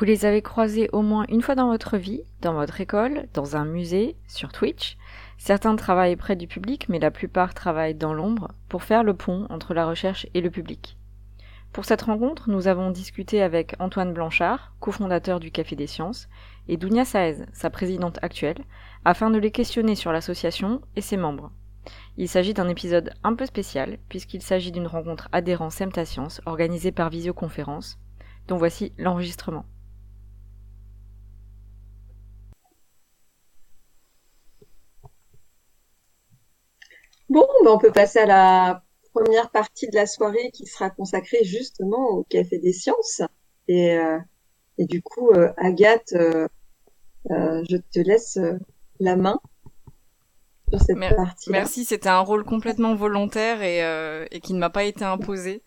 Vous les avez croisés au moins une fois dans votre vie, dans votre école, dans un musée, sur Twitch. Certains travaillent près du public, mais la plupart travaillent dans l'ombre pour faire le pont entre la recherche et le public. Pour cette rencontre, nous avons discuté avec Antoine Blanchard, cofondateur du Café des Sciences, et Dounia Saez, sa présidente actuelle, afin de les questionner sur l'association et ses membres. Il s'agit d'un épisode un peu spécial, puisqu'il s'agit d'une rencontre adhérent Semta Science organisée par visioconférence, dont voici l'enregistrement. Bon, ben on peut passer à la première partie de la soirée qui sera consacrée justement au Café des Sciences. Et, euh, et du coup, euh, Agathe, euh, je te laisse la main sur cette partie. Merci, c'était un rôle complètement volontaire et, et qui ne m'a pas été imposé.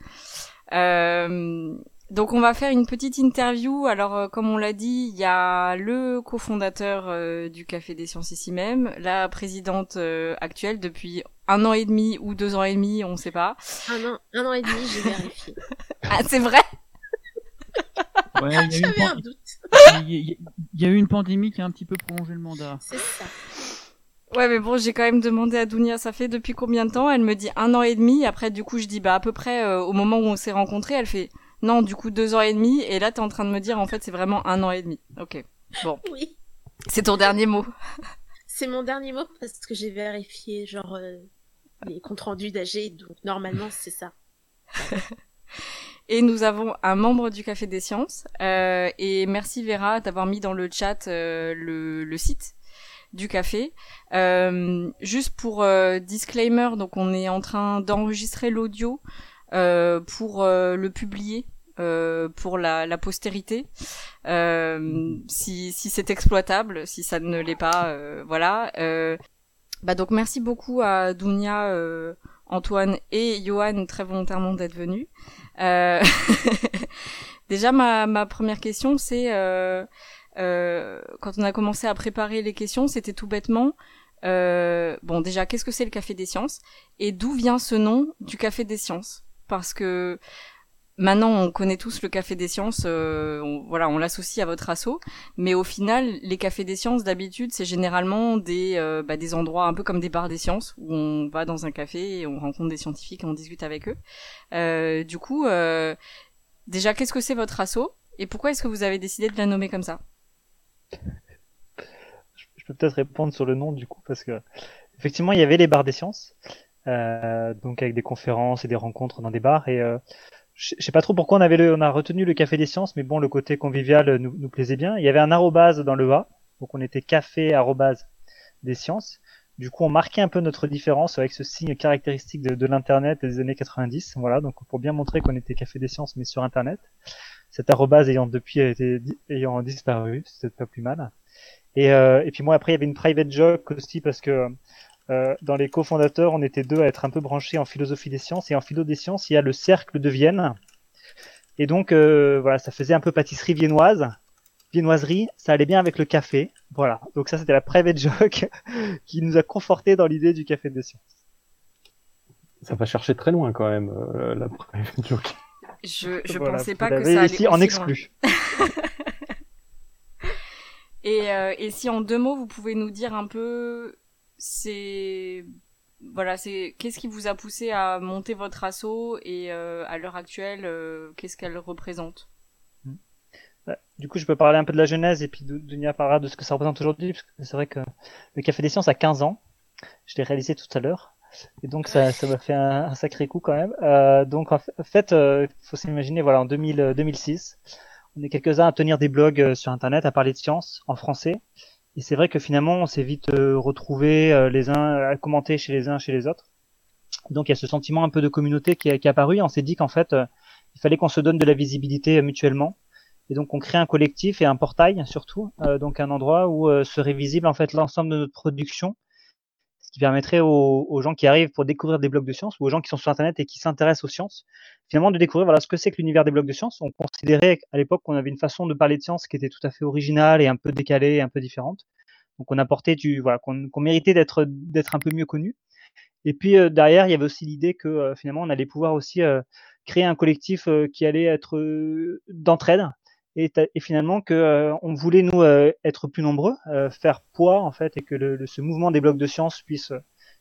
Euh, donc on va faire une petite interview. Alors euh, comme on l'a dit, il y a le cofondateur euh, du Café des Sciences ici même, la présidente euh, actuelle depuis un an et demi ou deux ans et demi, on ne sait pas. Un an, un an et demi, j'ai vérifié. ah c'est vrai? Ouais, il y, a eu il y a eu une pandémie qui a un petit peu prolongé le mandat. C'est ça. Ouais, mais bon, j'ai quand même demandé à Dounia, ça fait depuis combien de temps? Elle me dit un an et demi. Après, du coup, je dis bah à peu près au moment où on s'est rencontrés. Elle fait non, du coup, deux ans et demi. Et là, t'es en train de me dire, en fait, c'est vraiment un an et demi. Ok. Bon. Oui. C'est ton dernier mot. C'est mon dernier mot parce que j'ai vérifié, genre, euh, les comptes rendus d'AG. Donc, normalement, c'est ça. et nous avons un membre du Café des Sciences. Euh, et merci Vera d'avoir mis dans le chat euh, le, le, site du café. Euh, juste pour euh, disclaimer, donc on est en train d'enregistrer l'audio euh, pour le publier euh, pour la, la postérité. Euh, si, si c'est exploitable, si ça ne l'est pas, euh, voilà. Euh, bah donc merci beaucoup à Dounia, euh, Antoine et Johan très volontairement d'être venus. Déjà ma, ma première question c'est quand on a commencé à préparer les questions, c'était tout bêtement. bon déjà qu'est-ce que c'est le Café des Sciences? Et d'où vient ce nom du Café des Sciences? Parce que Maintenant, on connaît tous le Café des Sciences, euh, on, voilà, on l'associe à votre assaut, mais au final, les cafés des sciences, d'habitude, c'est généralement des, euh, bah, des endroits un peu comme des bars des sciences, où on va dans un café et on rencontre des scientifiques et on discute avec eux. Euh, du coup, euh, déjà, qu'est-ce que c'est votre assaut et pourquoi est-ce que vous avez décidé de la nommer comme ça? Je peux peut-être répondre sur le nom du coup, parce que effectivement, il y avait les bars des sciences, donc avec des conférences et des rencontres dans des bars, et je sais pas trop pourquoi on avait le, on a retenu le café des sciences, mais bon, le côté convivial nous, nous plaisait bien. Il y avait un arrobase dans le A, donc on était café arrobase des sciences. Du coup, on marquait un peu notre différence avec ce signe caractéristique de, de l'internet des années 90. Voilà, donc pour bien montrer qu'on était café des sciences, mais sur internet. Cette arrobase ayant depuis été, ayant disparu, c'était pas plus mal. Et, euh, et puis moi après, il y avait une private joke aussi parce que euh, dans les cofondateurs, on était deux à être un peu branchés en philosophie des sciences. Et en philo des sciences, il y a le cercle de Vienne. Et donc, euh, voilà, ça faisait un peu pâtisserie viennoise. Viennoiserie, ça allait bien avec le café. Voilà. Donc ça, c'était la private joke qui nous a conforté dans l'idée du café des sciences. Ça va chercher très loin quand même, euh, la private joke. Je, je pensais pas que ça allait ici en exclu. et, euh, et si en deux mots, vous pouvez nous dire un peu c'est voilà, c'est qu'est-ce qui vous a poussé à monter votre assaut et euh, à l'heure actuelle, euh, qu'est-ce qu'elle représente? Bah, Du coup, je peux parler un peu de la genèse et puis Dunia parlera de ce que ça représente aujourd'hui, parce que c'est vrai que le Café des Sciences a 15 ans. Je l'ai réalisé tout à l'heure. Et donc ça, ça m'a fait un, sacré coup quand même. Euh, donc en fait, il faut s'imaginer, voilà, en 2000, 2006, on est quelques-uns à tenir des blogs sur Internet, à parler de science en français. Et c'est vrai que finalement, on s'est vite euh, retrouvés euh, les uns à commenter chez les uns, chez les autres. Donc il y a ce sentiment un peu de communauté qui, qui est apparu. On s'est dit qu'en fait, euh, il fallait qu'on se donne de la visibilité mutuellement. Et donc on crée un collectif et un portail surtout, donc un endroit où serait visible en fait l'ensemble de notre production qui permettrait aux, gens qui arrivent pour découvrir des blogs de sciences ou aux gens qui sont sur Internet et qui s'intéressent aux sciences, finalement de découvrir voilà ce que c'est que l'univers des blogs de sciences. On considérait à l'époque qu'on avait une façon de parler de sciences qui était tout à fait originale et un peu décalée, un peu différente. Donc on apportait du voilà qu'on méritait d'être d'être un peu mieux connu. Et puis euh, derrière, il y avait aussi l'idée que euh, finalement on allait pouvoir aussi euh, créer un collectif qui allait être d'entraide et, et finalement que euh, on voulait nous euh, être plus nombreux, euh, faire poids en fait, et que le, le- ce mouvement des blogs de sciences puisse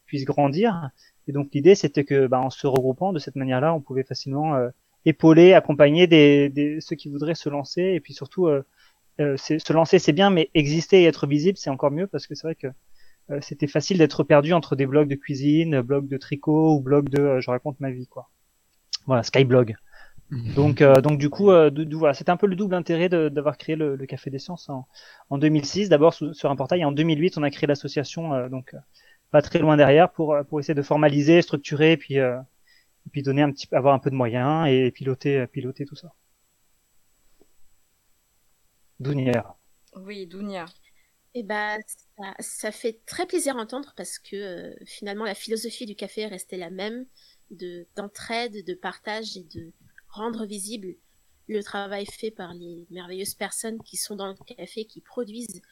puisse grandir. Et donc l'idée c'était que, bah, en se regroupant de cette manière-là, on pouvait facilement euh, épauler, accompagner des, des ceux qui voudraient se lancer, et puis surtout se lancer c'est bien, mais exister et être visible c'est encore mieux parce que c'est vrai que c'était facile d'être perdu entre des blogs de cuisine, blogs de tricot ou blogs de je raconte ma vie quoi. Voilà, Skyblog. Donc, euh, donc du coup, euh, voilà, c'était un peu le double intérêt de- d'avoir créé le, le Café des Sciences en, en 2006, d'abord sur un portail, et en 2008, on a créé l'association, euh, donc pas très loin derrière, pour pour essayer de formaliser, structurer, et puis euh, et puis donner un petit, avoir un peu de moyens et piloter piloter tout ça. Dounière. Oui, Dounia. Et bah, ça, ça fait très plaisir à entendre parce que euh, finalement la philosophie du café est restée la même, de d'entraide, de partage et de rendre visible le travail fait par les merveilleuses personnes qui sont dans le café, qui produisent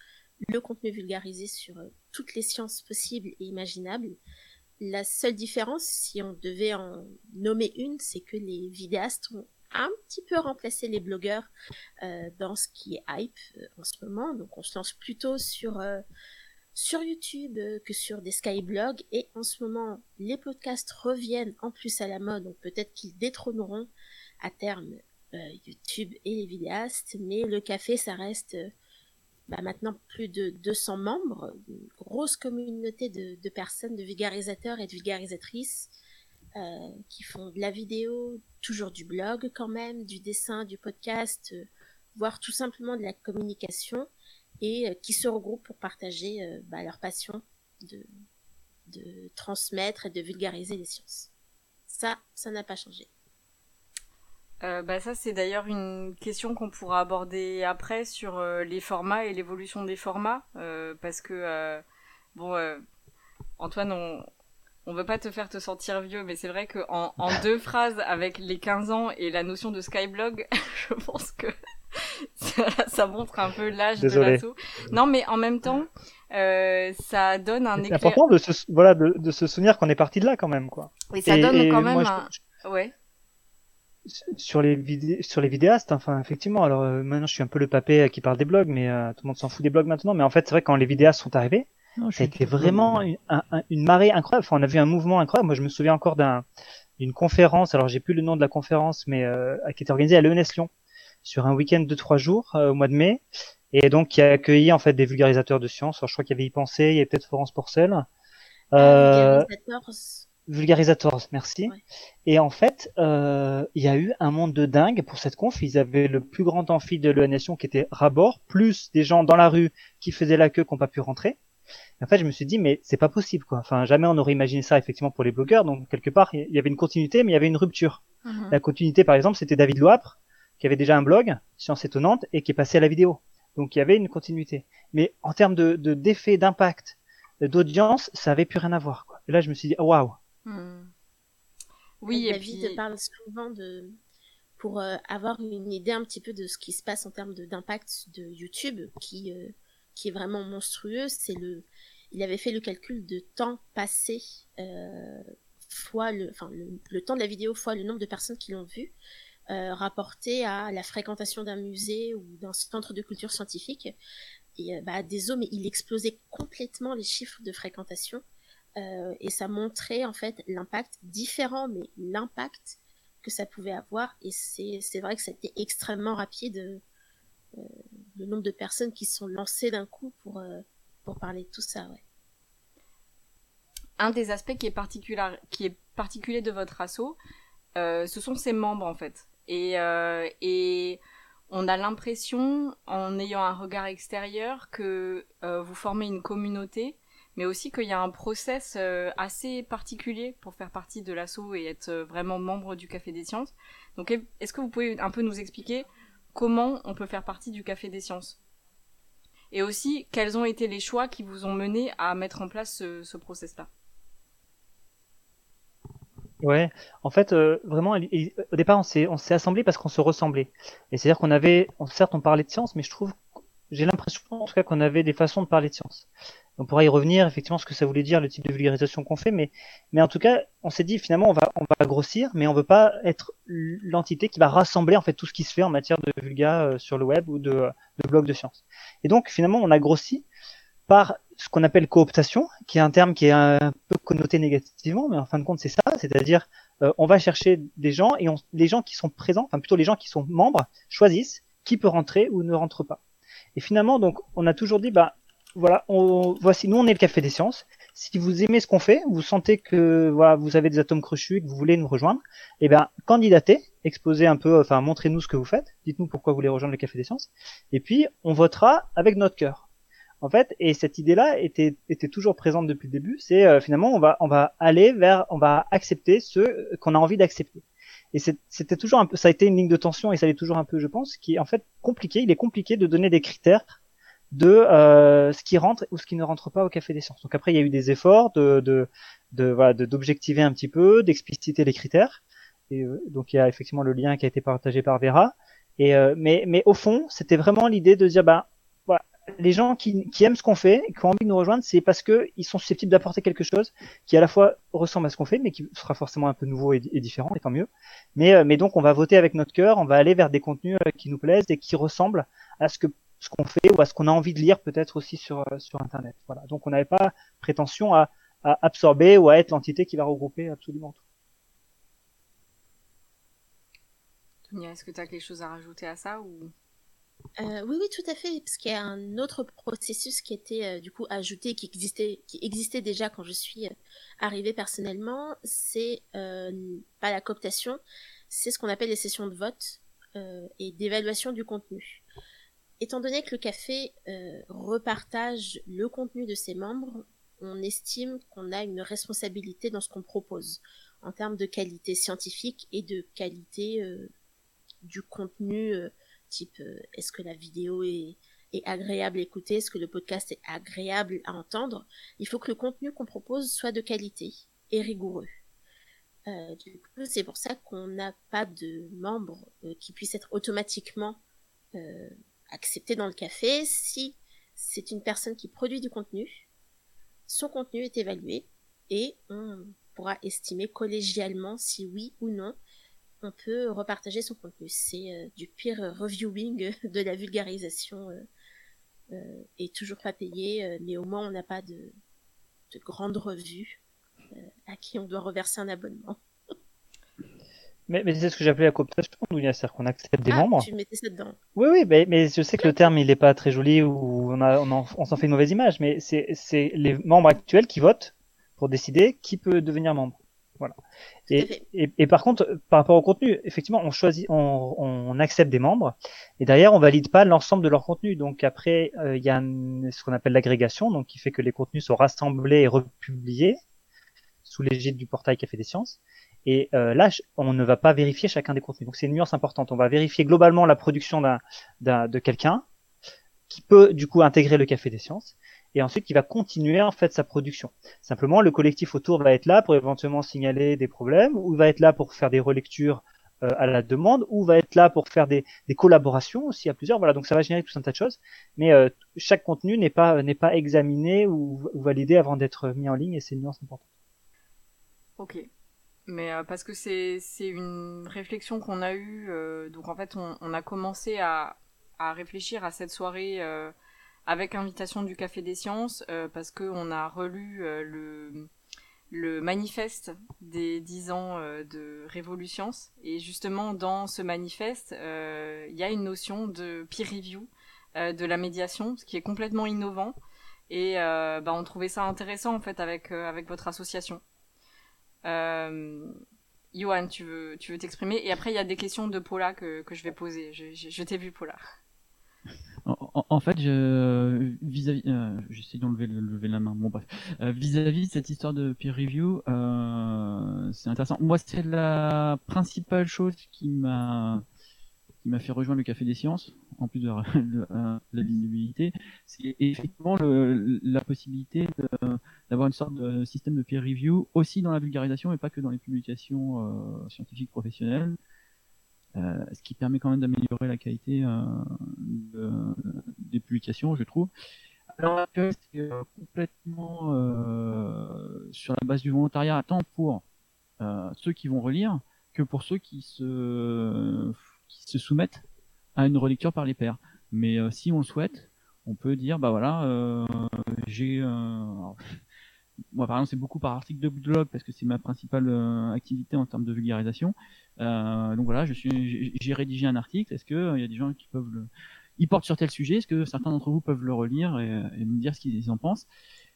le contenu vulgarisé sur euh, toutes les sciences possibles et imaginables. La seule différence, si on devait en nommer une, c'est que les vidéastes ont un petit peu remplacé les blogueurs euh, dans ce qui est hype euh, en ce moment. Donc on se lance plutôt sur sur YouTube que sur des skyblogs et en ce moment les podcasts reviennent en plus à la mode donc peut-être qu'ils détrôneront à terme euh, YouTube et les vidéastes mais le café ça reste euh, bah, maintenant plus de 200 membres une grosse communauté de, personnes de vulgarisateurs et de vulgarisatrices euh, qui font de la vidéo toujours du blog quand même du dessin du podcast voire tout simplement de la communication et qui se regroupent pour partager bah, leur passion de transmettre et de vulgariser les sciences. Ça, ça n'a pas changé. Euh, bah ça c'est d'ailleurs une question qu'on pourra aborder après sur euh, les formats et l'évolution des formats euh, parce que euh, bon euh, Antoine on on veut pas te faire te sentir vieux mais c'est vrai que en, en deux phrases avec les 15 ans et la notion de Skyblog je pense que ça, ça montre un peu l'âge de l'assaut. Non mais en même temps euh, ça donne un C'est éclair important de se voilà de, de se souvenir qu'on est parti de là quand même quoi. et ça Et- donne et quand même moi, je- un ouais sur les sur les vidéastes enfin effectivement. Alors euh, maintenant je suis un peu le papé euh, qui parle des blogs mais euh, tout le monde s'en fout des blogs maintenant. Mais en fait c'est vrai que quand les vidéastes sont arrivés Non, je ça a suis été d'accord. vraiment une, un- un- une marée incroyable. Enfin on a vu un mouvement incroyable. Moi je me souviens encore d'un d'une conférence. Alors j'ai plus le nom de la conférence mais euh, qui était organisée à l'ENS Lyon sur un week-end de trois jours euh, au mois de mai. Et donc qui a accueilli en fait des vulgarisateurs de sciences alors, je crois qu'il y avait y penser il y avait peut-être Florence Porcel. Euh, Vulgarisators, Vulgarisators, merci. Ouais. Et en fait, euh, il y a eu un monde de dingue pour cette conf. Ils avaient le plus grand amphi de l'ENS qui était Rabord, plus des gens dans la rue qui faisaient la queue qui n'ont pas pu rentrer. Et en fait, je me suis dit, mais c'est pas possible, quoi. Enfin, jamais on aurait imaginé ça, effectivement, pour les blogueurs. Donc, quelque part, il y avait une continuité, mais il y avait une rupture. Mhm. La continuité, par exemple, c'était David Loapre, qui avait déjà un blog, Science étonnante, et qui est passé à la vidéo. Donc, il y avait une continuité. Mais en termes de, de, d'effet, d'impact, d'audience, ça avait plus rien à voir, quoi. Et là, je me suis dit, waouh. Oui et David puis parle souvent de pour euh, avoir une idée un petit peu de ce qui se passe en termes d'impact de, YouTube, qui euh, qui est vraiment monstrueux. C'est le, il avait fait le calcul de temps passé euh, fois le, enfin le, le temps de la vidéo fois le nombre de personnes qui l'ont vu, euh, rapporté à la fréquentation d'un musée ou d'un centre de culture scientifique. Et bah, désolé, mais il explosait complètement les chiffres de fréquentation. Euh, et ça montrait en fait l'impact différent, mais l'impact que ça pouvait avoir. Et c'est vrai que ça a été extrêmement rapide euh, le nombre de personnes qui se sont lancées d'un coup pour euh, pour parler de tout ça. Ouais. un des aspects qui est particulier, qui est particulier de votre asso, euh, ce sont ses membres en fait. Et, et on a l'impression, en ayant un regard extérieur, que vous formez une communauté, mais aussi qu'il y a un process euh, assez particulier pour faire partie de l'asso et être euh, vraiment membre du Café des Sciences. Donc est-ce que vous pouvez un peu nous expliquer comment on peut faire partie du Café des Sciences? Et aussi, quels ont été les choix qui vous ont mené à mettre en place ce, ce process-là? Ouais, en fait, euh, vraiment, au départ, on s'est on assemblés parce qu'on se ressemblait. Et c'est-à-dire qu'on avait, certes, on parlait de science, mais je trouve, j'ai l'impression, en tout cas, qu'on avait des façons de parler de science. On pourra y revenir, effectivement, ce que ça voulait dire, le type de vulgarisation qu'on fait, mais, en tout cas, on s'est dit, finalement, on va, on va grossir, mais on veut pas être l'entité qui va rassembler, en fait, tout ce qui se fait en matière de vulga euh, sur le web ou de, de blog de sciences. Et donc, finalement, on a grossi par ce qu'on appelle cooptation, qui est un terme qui est un peu connoté négativement, mais en fin de compte, c'est ça, c'est-à-dire, euh, on va chercher des gens et les gens qui sont présents, enfin plutôt les gens qui sont membres, choisissent qui peut rentrer ou ne rentre pas. Et finalement, donc, on a toujours dit, bah, voilà, on, voici, nous, on est le Café des Sciences. Si vous aimez ce qu'on fait, vous sentez que, voilà, vous avez des atomes crochus et que vous voulez nous rejoindre, eh ben, candidatez, exposez un peu, enfin, montrez-nous ce que vous faites, dites-nous pourquoi vous voulez rejoindre le Café des Sciences, et puis, on votera avec notre cœur. En fait, et cette idée-là était, était toujours présente depuis le début, c'est euh, finalement, on va, on va aller vers, on va accepter ceux qu'on a envie d'accepter. Et c'était toujours un peu, ça a été une ligne de tension et ça l'est toujours un peu, je pense, qui est en fait compliqué. Il est compliqué de donner des critères de euh, ce qui rentre ou ce qui ne rentre pas au Café des Sciences. Donc après, il y a eu des efforts de, de, de voilà, d'objectiver un petit peu, d'expliciter les critères. Et euh, donc il y a effectivement le lien qui a été partagé par Vera. Et euh, mais, mais au fond, c'était vraiment l'idée de dire, bah les gens qui, aiment ce qu'on fait, qui ont envie de nous rejoindre, c'est parce que ils sont susceptibles d'apporter quelque chose qui à la fois ressemble à ce qu'on fait, mais qui sera forcément un peu nouveau et, différent, et tant mieux. Mais, euh, mais donc on va voter avec notre cœur, on va aller vers des contenus euh, qui nous plaisent et qui ressemblent à ce que ce qu'on fait ou à ce qu'on a envie de lire peut-être aussi sur euh, sur internet. Voilà. Donc on n'avait pas prétention à, à absorber ou à être l'entité qui va regrouper absolument tout. Tonia, est-ce que tu as quelque chose à rajouter à ça ou? Euh, oui, oui, tout à fait, parce qu'il y a un autre processus qui était euh, du coup ajouté, qui existait, qui existait déjà quand je suis euh, arrivée personnellement. C'est pas la cooptation, c'est ce qu'on appelle les sessions de vote et d'évaluation du contenu. Étant donné que le café repartage le contenu de ses membres, on estime qu'on a une responsabilité dans ce qu'on propose en termes de qualité scientifique et de qualité du contenu type euh, est-ce que la vidéo est, agréable à écouter, est-ce que le podcast est agréable à entendre, il faut que le contenu qu'on propose soit de qualité et rigoureux. Euh, du coup, c'est pour ça qu'on n'a pas de membres euh, qui puissent être automatiquement acceptés dans le café. Si c'est une personne qui produit du contenu, son contenu est évalué et on pourra estimer collégialement si oui ou non on peut repartager son contenu. C'est euh, du pire reviewing de la vulgarisation euh, euh, et toujours pas payé, mais au moins on n'a pas de, de grandes revues à qui on doit reverser un abonnement. Mais, mais c'est ce que j'appelais la cooptation, c'est-à-dire qu'on accepte des ah, membres. Tu mettais ça dedans. Oui, oui, mais, mais je sais que le terme il n'est pas très joli ou on, a, on, on s'en fait une mauvaise image, mais c'est les membres actuels qui votent pour décider qui peut devenir membre. Voilà. Et, et, par contre, par rapport au contenu, effectivement, on choisit, on, on accepte des membres, et derrière, on valide pas l'ensemble de leur contenu. Donc après, euh, il y a ce qu'on appelle l'agrégation, donc qui fait que les contenus sont rassemblés et republiés sous l'égide du portail Café des Sciences. Et euh, là, on ne va pas vérifier chacun des contenus. Donc c'est une nuance importante. On va vérifier globalement la production d'un, de quelqu'un qui peut du coup intégrer le Café des Sciences et ensuite qui va continuer en fait sa production. Simplement, le collectif autour va être là pour éventuellement signaler des problèmes, ou va être là pour faire des relectures euh, à la demande, ou va être là pour faire des, collaborations aussi à plusieurs. Voilà, donc ça va générer tout un tas de choses, mais euh, chaque contenu n'est pas n'est pas examiné ou validé avant d'être mis en ligne, et c'est une nuance importante. Ok. Mais euh, parce que c'est une réflexion qu'on a eue, donc en fait on, a commencé à à réfléchir à cette soirée avec invitation du Café des Sciences, euh, parce qu'on a relu euh, le, le manifeste des 10 ans euh, de Révolution. Et justement, dans ce manifeste, il y a une notion de peer review, de la médiation, ce qui est complètement innovant. Et bah, on trouvait ça intéressant, en fait, avec, avec votre association. Johan, tu veux tu veux t'exprimer Et après, il y a des questions de Paula que, que je vais poser. Je, je, je t'ai vu, Paula. En, fait, je, vis-à-vis, euh, j'essaie d'enlever lever la main. Bon bref, euh, vis-à-vis de cette histoire de peer review, euh, c'est intéressant. Moi, c'est la principale chose qui m'a qui m'a fait rejoindre le Café des Sciences, en plus de, la visibilité, c'est effectivement le, la possibilité d'avoir une sorte de système de peer review aussi dans la vulgarisation et pas que dans les publications euh, scientifiques professionnelles. Euh, ce qui permet quand même d'améliorer la qualité euh, de, des publications, je trouve. Alors c'est complètement sur la base du volontariat, tant pour ceux qui vont relire que pour ceux qui se, qui se soumettent à une relecture par les pairs. Mais euh, si on le souhaite, on peut dire, bah voilà, euh, j'ai... moi, par exemple, c'est beaucoup par article de blog parce que c'est ma principale activité en termes de vulgarisation. donc voilà, j'ai rédigé un article. Est-ce que il y a des gens qui peuvent le, il porte sur tel sujet, est-ce que certains d'entre vous peuvent le relire et, me dire ce qu'ils en pensent?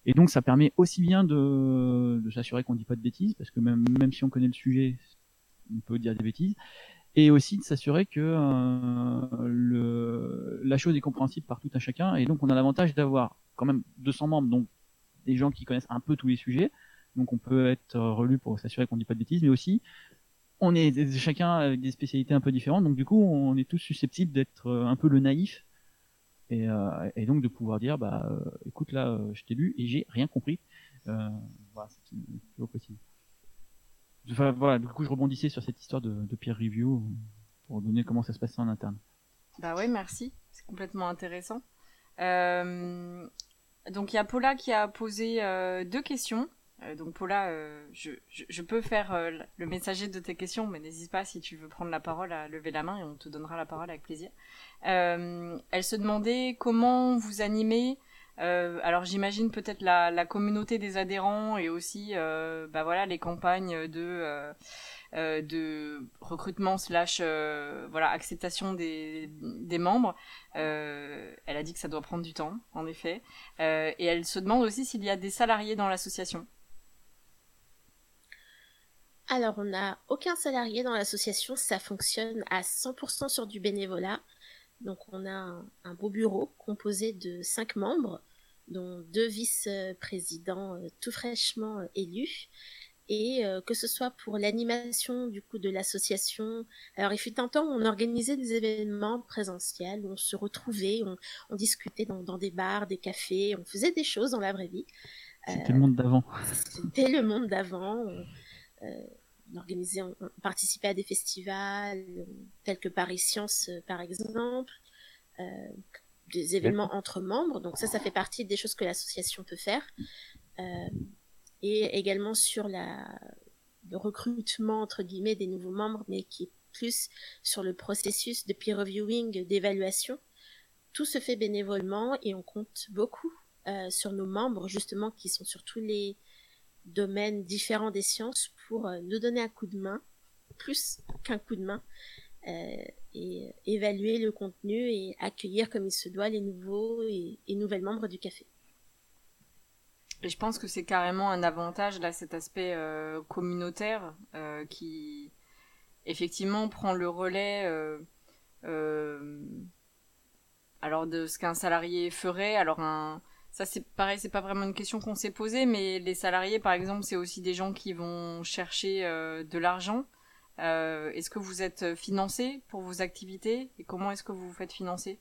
Et donc ça permet aussi bien de, s'assurer qu'on dit pas de bêtises, parce que même, même si on connaît le sujet, on peut dire des bêtises, et aussi de s'assurer que euh, le, la chose est compréhensible par tout un chacun, et donc on a l'avantage d'avoir quand même 200 membres, donc des gens qui connaissent un peu tous les sujets, donc on peut être relu pour s'assurer qu'on dit pas de bêtises, mais aussi on est chacun avec des spécialités un peu différentes, donc du coup, on est tous susceptibles d'être euh, un peu le naïf et, euh, et donc de pouvoir dire, bah, euh, écoute là, je t'ai lu et j'ai rien compris. voilà, c'est toujours possible. Enfin, voilà, du coup, je rebondissais sur cette histoire de, peer review pour donner comment ça se passe en interne. Bah ouais, merci, c'est complètement intéressant. donc il y a Paula qui a posé deux questions. Euh, donc Paula, euh, je, je, peux faire euh, le messager de tes questions, mais n'hésite pas si tu veux prendre la parole à lever la main et on te donnera la parole avec plaisir. elle se demandait comment vous animez. Alors j'imagine peut-être la, communauté des adhérents et aussi bah voilà les campagnes de de recrutement slash voilà acceptation des, des membres. elle a dit que ça doit prendre du temps en effet et elle se demande aussi s'il y a des salariés dans l'association. Alors, on n'a aucun salarié dans l'association, ça fonctionne à 100% sur du bénévolat. Donc, on a un, beau bureau composé de cinq membres, dont deux vice-présidents euh, tout fraîchement euh, élus. Et euh, que ce soit pour l'animation du coup de l'association, alors il fut un temps où on organisait des événements présentiels, où on se retrouvait, on, discutait dans, des bars, des cafés, on faisait des choses dans la vraie vie. C'était le monde d'avant. C'était le monde d'avant. Euh, organisait, on, participait à des festivals tels que Paris Science euh, par exemple, euh, des événements entre membres. Donc ça, ça fait partie des choses que l'association peut faire. et également sur la, le recrutement entre guillemets des nouveaux membres, mais qui est plus sur le processus de peer reviewing, d'évaluation. Tout se fait bénévolement et on compte beaucoup sur nos membres justement qui sont sur tous les domaines différents des sciences pour euh, nous donner un coup de main, plus qu'un coup de main, euh, et évaluer le contenu et accueillir comme il se doit les nouveaux et, nouvelles membres du café. Et je pense que c'est carrément un avantage là cet aspect euh, communautaire qui effectivement prend le relais alors de ce qu'un salarié ferait. Alors un ça c'est pareil, c'est pas vraiment une question qu'on s'est posée, mais les salariés par exemple, c'est aussi des gens qui vont chercher euh, de l'argent. Euh, est-ce que vous êtes financé pour vos activités et comment est-ce que vous vous faites financer?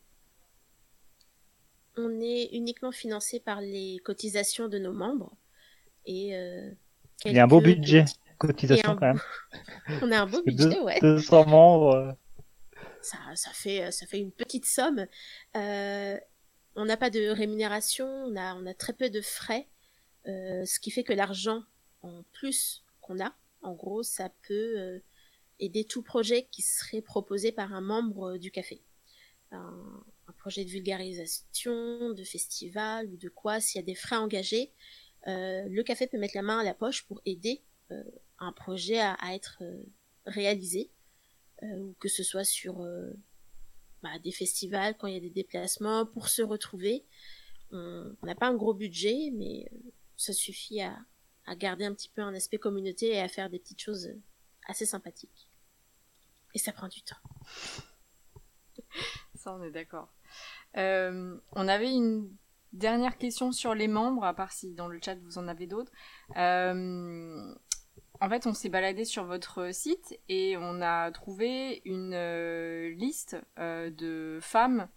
On est uniquement financé par les cotisations de nos membres et euh, il y a un beau budget cotisation quand même. On a un beau budget, ouais. 200 membres. Ça, ça, fait, ça fait une petite somme. Euh, on n'a pas de rémunération, on a, très peu de frais, euh, ce qui fait que l'argent en plus qu'on a, en gros, ça peut euh, aider tout projet qui serait proposé par un membre du café. Un, projet de vulgarisation, de festival ou de quoi, s'il y a des frais engagés, euh, le café peut mettre la main à la poche pour aider un projet à être réalisé, ou que ce soit sur bah, des festivals, quand il y a des déplacements, pour se retrouver. On n'a pas un gros budget, mais euh, ça suffit à, garder un petit peu un aspect communauté et à faire des petites choses assez sympathiques. Et ça prend du temps. Ça, on est d'accord. Euh, on avait une dernière question sur les membres, à part si dans le chat vous en avez d'autres. Euh, en fait, on s'est baladé sur votre site et on a trouvé une euh, liste euh, de femmes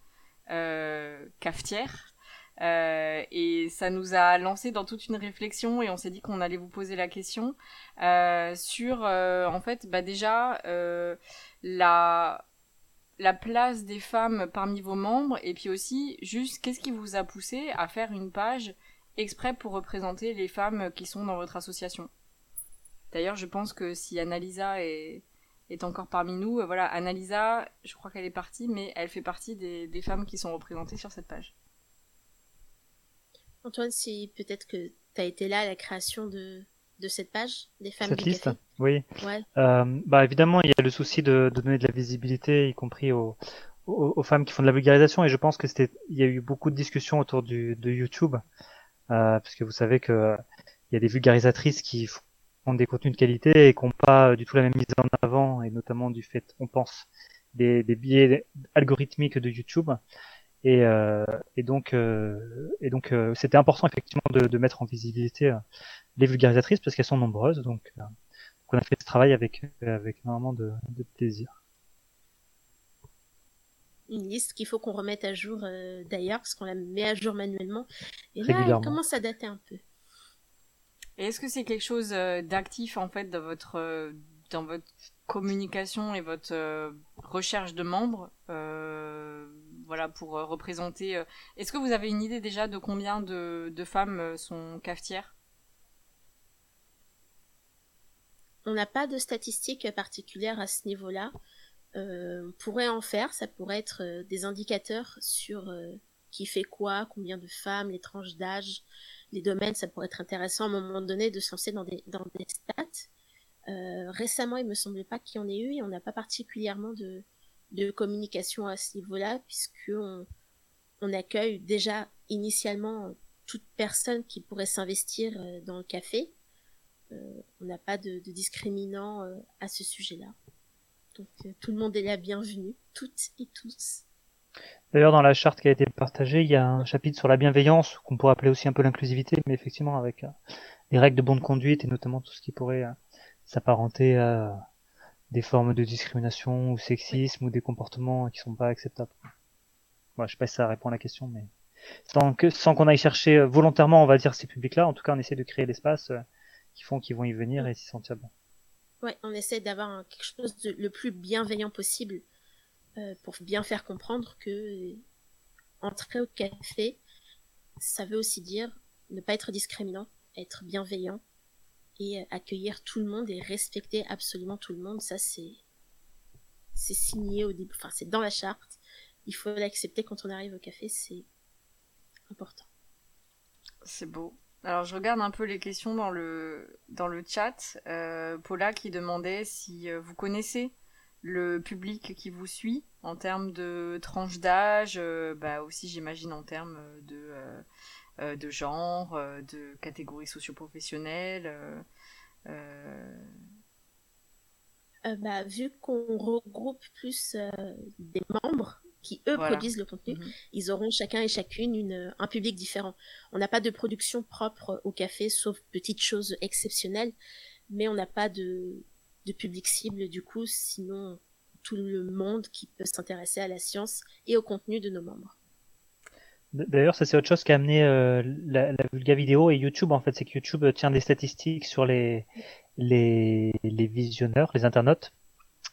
euh, cafetières. et ça nous a lancé dans toute une réflexion et on s'est dit qu'on allait vous poser la question sur en fait bah déjà la la place des femmes parmi vos membres et puis aussi juste qu'est-ce qui vous a poussé à faire une page exprès pour représenter les femmes qui sont dans votre association? D'ailleurs, je pense que si Annalisa est, est encore parmi nous, euh, voilà, Annalisa, je crois qu'elle est partie, mais elle fait partie des, des femmes qui sont représentées sur cette page. Antoine, si peut-être que tu as été là à la création de, de cette page, des femmes Cette du liste café. Oui. Ouais. Euh, bah évidemment, il y a le souci de, de donner de la visibilité, y compris aux, aux, aux femmes qui font de la vulgarisation. Et je pense que c'était, il y a eu beaucoup de discussions autour du, de YouTube, euh, parce que vous savez que il y a des vulgarisatrices qui font des contenus de qualité et qui n'ont pas euh, du tout la même mise en avant, et notamment du fait, on pense, des, des biais algorithmiques de YouTube. Et, euh, et donc, euh, et donc, euh, c'était important effectivement de, de mettre en visibilité les vulgarisatrices parce qu'elles sont nombreuses. Donc, donc on a fait ce travail avec avec énormément de, de plaisir. Une liste qu'il faut qu'on remette à jour d'ailleurs, parce qu'on la met à jour manuellement. Et là, elle commence à dater un peu. Est-ce que c'est quelque chose euh, d'actif en fait dans votre euh, communication et votre euh, recherche de membres, voilà pour représenter. Est-ce que vous avez une idée déjà de combien de, femmes sont cafetières? On n'a pas de statistiques particulières à ce niveau-là. On pourrait en faire, ça pourrait être des indicateurs sur qui fait quoi, combien de femmes, les tranches d'âge, les domaines, ça pourrait être intéressant à un moment donné de se lancer dans des, dans des stats. Euh, récemment, il me semblait pas qu'il y en ait eu et on n'a pas particulièrement de, de communication à ce niveau-là puisque on, accueille déjà initialement toute personne qui pourrait s'investir euh, dans le café. Euh, on n'a pas de, de discriminant à ce sujet-là. Donc tout le monde est la bienvenue, toutes et tous. D'ailleurs, dans la charte qui a été partagée, il y a un chapitre sur la bienveillance qu'on pourrait appeler aussi un peu l'inclusivité, mais effectivement avec euh, les règles de bonne conduite et notamment tout ce qui pourrait euh, s'apparenter à des formes de discrimination ou sexisme ou des comportements qui sont pas acceptables. Moi, je sais pas si ça répond à la question, mais sans qu'on aille chercher euh, volontairement, on va dire ces publics-là, en tout cas, on essaie de créer l'espace euh, qui font qu'ils vont y venir et s'y sentir bien. Ouais, on essaie d'avoir quelque chose de le plus bienveillant possible euh, pour bien faire comprendre que entrer au café, ça veut aussi dire ne pas être discriminant, être bienveillant et accueillir tout le monde et respecter absolument tout le monde. Ça, c'est c'est signé au début, enfin c'est dans la charte. Il faut l'accepter quand on arrive au café, c'est important. C'est beau. Alors je regarde un peu les questions dans le dans le chat. Euh, Paula qui demandait si euh, vous connaissez le public qui vous suit en termes de tranche d'âge, euh, bah aussi j'imagine en termes de euh, euh, de genre, de catégorie socio-professionnelle. bah, vu qu'on regroupe plus des membres qui eux Voilà. produisent le contenu, mhm. ils auront chacun et chacune une, un public différent. On n'a pas de production propre au café, sauf petites choses exceptionnelles, mais on n'a pas de, de public cible du coup, sinon tout le monde qui peut s'intéresser à la science et au contenu de nos membres. D'ailleurs, ça c'est autre chose qui a amené euh, la, la vulga vidéo et YouTube en fait, c'est que YouTube euh, tient des statistiques sur les les, les visionneurs, les internautes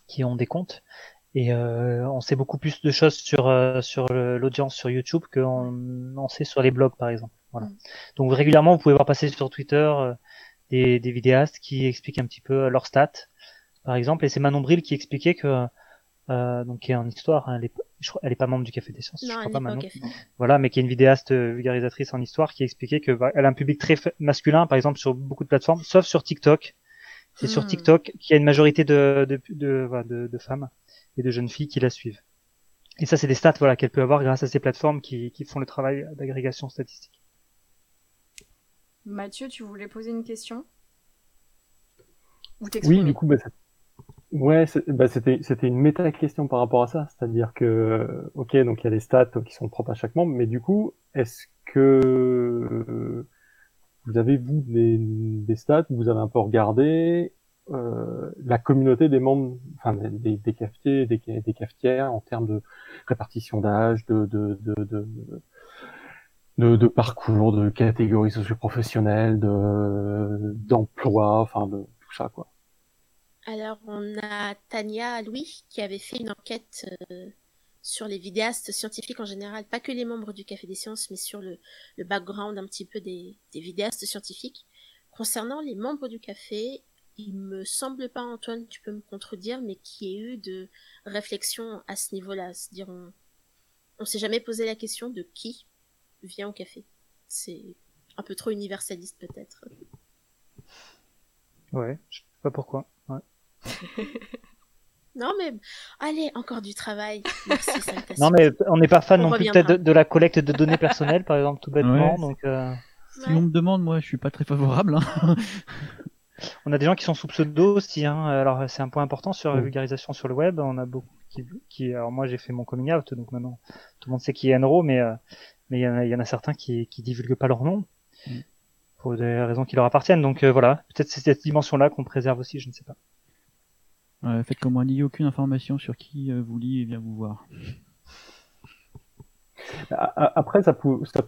qui ont des comptes et euh, on sait beaucoup plus de choses sur euh, sur l'audience sur YouTube qu'on en sait sur les blogs par exemple. Voilà. Mm. Donc régulièrement, vous pouvez voir passer sur Twitter des, des vidéastes qui expliquent un petit peu euh, leurs stats, par exemple. Et c'est Manon Bril qui expliquait que euh, donc qui est en histoire, hein, elle, est, je crois- elle est pas membre du Café des Sciences, je crois pas Manon voilà, mais qui est une vidéaste euh, vulgarisatrice en histoire qui expliquait que bah, elle a un public très masculin, par exemple sur beaucoup de plateformes, sauf sur TikTok. C'est sur Hmm. TikTok qu'il y a une majorité de de, de, voilà, de, de femmes et de jeunes filles qui la suivent. Et ça, c'est des stats voilà qu'elle peut avoir grâce à ces plateformes qui, qui font le travail d'agrégation statistique. Mathieu, tu voulais poser une question? Ou Oui, du coup, bah, ça- ouais, bah, c'était c'était une méta question par rapport à ça, c'est-à-dire que, ok, donc il y a les stats qui sont propres à chaque membre, mais du coup, est-ce que euh, vous avez vous des, des stats, vous avez un peu regardé euh, la communauté des membres, enfin des, cafetiers, des, ca- des cafetières en termes de répartition d'âge, de, de, de, de, de, parcours, de catégories socio-professionnelles, de d'emploi, enfin de tout ça quoi. Alors, on a Tania Louis qui avait fait une enquête euh, sur les vidéastes scientifiques en général, pas que les membres du Café des Sciences, mais sur le, le background un petit peu des, des vidéastes scientifiques. Concernant les membres du café, il me semble pas, Antoine, tu peux me contredire, mais qu'il y ait eu de réflexion à ce niveau-là. On s'est jamais posé la question de qui vient au café. C'est un peu trop universaliste, peut-être. Ouais, je sais pas pourquoi. Ouais. non, mais allez, encore du travail. Merci, Non, mais on n'est pas fan on non plus peut-être de, de, la collecte de données personnelles, par exemple, tout bêtement. Ouais. Donc, euh... Si on me demande, moi, je suis pas très favorable. Hein. On a des gens qui sont sous pseudo aussi. Hein. Alors c'est un point important sur la vulgarisation sur le web. On a beaucoup qui, qui alors moi j'ai fait mon coming out, donc maintenant tout le monde sait qui est Enro, mais euh, mais il y, en a- il y en a certains qui qui divulguent pas leur nom Mm. pour des raisons qui leur appartiennent. Donc euh, voilà, peut-être c'est cette dimension-là qu'on préserve aussi, je ne sais pas. Ouais, faites comme moi, n'ayez aucune information sur qui euh, vous lit et vient vous voir. Après, ça peut, ça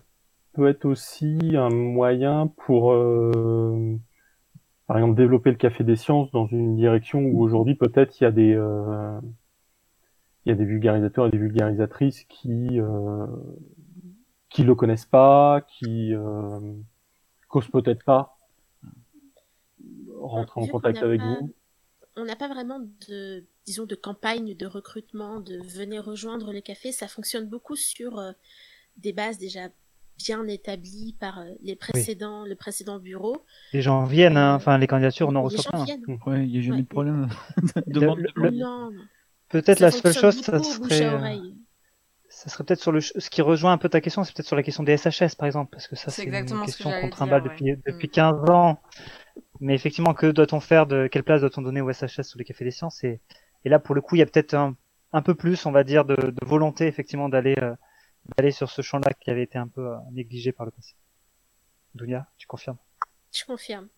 peut être aussi un moyen pour, euh, par exemple, développer le Café des Sciences dans une direction où aujourd'hui peut-être il y a des, euh, il y a des vulgarisateurs et des vulgarisatrices qui, euh, qui le connaissent pas, qui euh, causent peut-être pas rentrer en contact avec pas- vous. on n'a pas vraiment de, disons, de campagne de recrutement, de venez rejoindre le café. Ça fonctionne beaucoup sur euh, des bases déjà bien établies par euh, les précédents, le précédent bureau. Les gens viennent, hein. Enfin les candidatures on en les reçoit gens plein. viennent. Ouais, il n'y a jamais Ouais. de problème. Le-. Peut-être la seule chose, ça serait, euh, ça serait peut-être sur le, ce qui rejoint un peu ta question, c'est peut-être sur la question des SHS par exemple, parce que ça C'est une question qu'on trimballe ouais. depuis, depuis Mm. 15 ans. Mais effectivement, que doit-on faire de, quelle place doit-on donner au SHS sur les cafés des sciences? Et, et là, pour le coup, il y a peut-être un, un peu plus, on va dire, de, de volonté effectivement d'aller, euh, d'aller sur ce champ-là qui avait été un peu euh, négligé par le passé. Dunia, tu confirmes? Je confirme.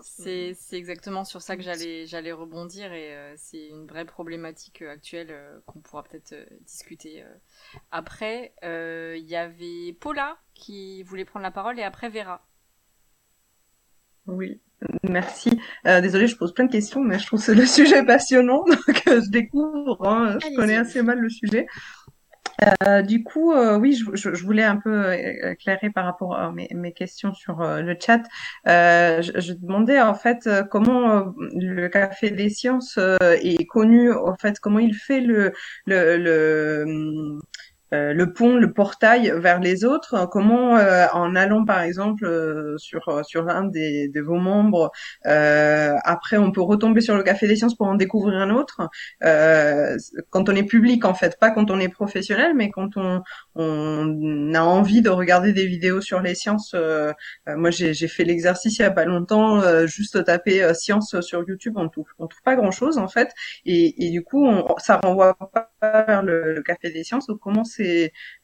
C'est c'est exactement sur ça que j'allais j'allais rebondir et euh, c'est une vraie problématique euh, actuelle euh, qu'on pourra peut-être euh, discuter euh. après. euh, Il y avait Paula qui voulait prendre la parole et après Vera. Oui, merci. Euh, désolée, je pose plein de questions, mais je trouve que le sujet passionnant, donc euh, je découvre, hein, je connais assez mal le sujet. Euh, du coup, euh, oui, je, je- je voulais un peu euh, éclairer par rapport à mes, mes questions sur euh, le chat. Je, je demandais en fait comment le Café des Sciences est connu, en fait, comment il fait le le, le hum, le pont, le portail vers les autres. euh, Comment, euh, en allant par exemple euh, sur euh, sur un des de vos membres, euh, après on peut retomber sur le Café des Sciences pour en découvrir un autre. Euh, quand on est public en fait, pas quand on est professionnel, mais quand on on a envie de regarder des vidéos sur les sciences. euh, euh, moi, j'ai j'ai fait l'exercice il y a pas longtemps, euh, juste taper euh, sciences sur YouTube, on trouve on trouve pas grand chose en fait, et, et du coup on, ça renvoie pas vers le, le Café des Sciences. Donc comment c'est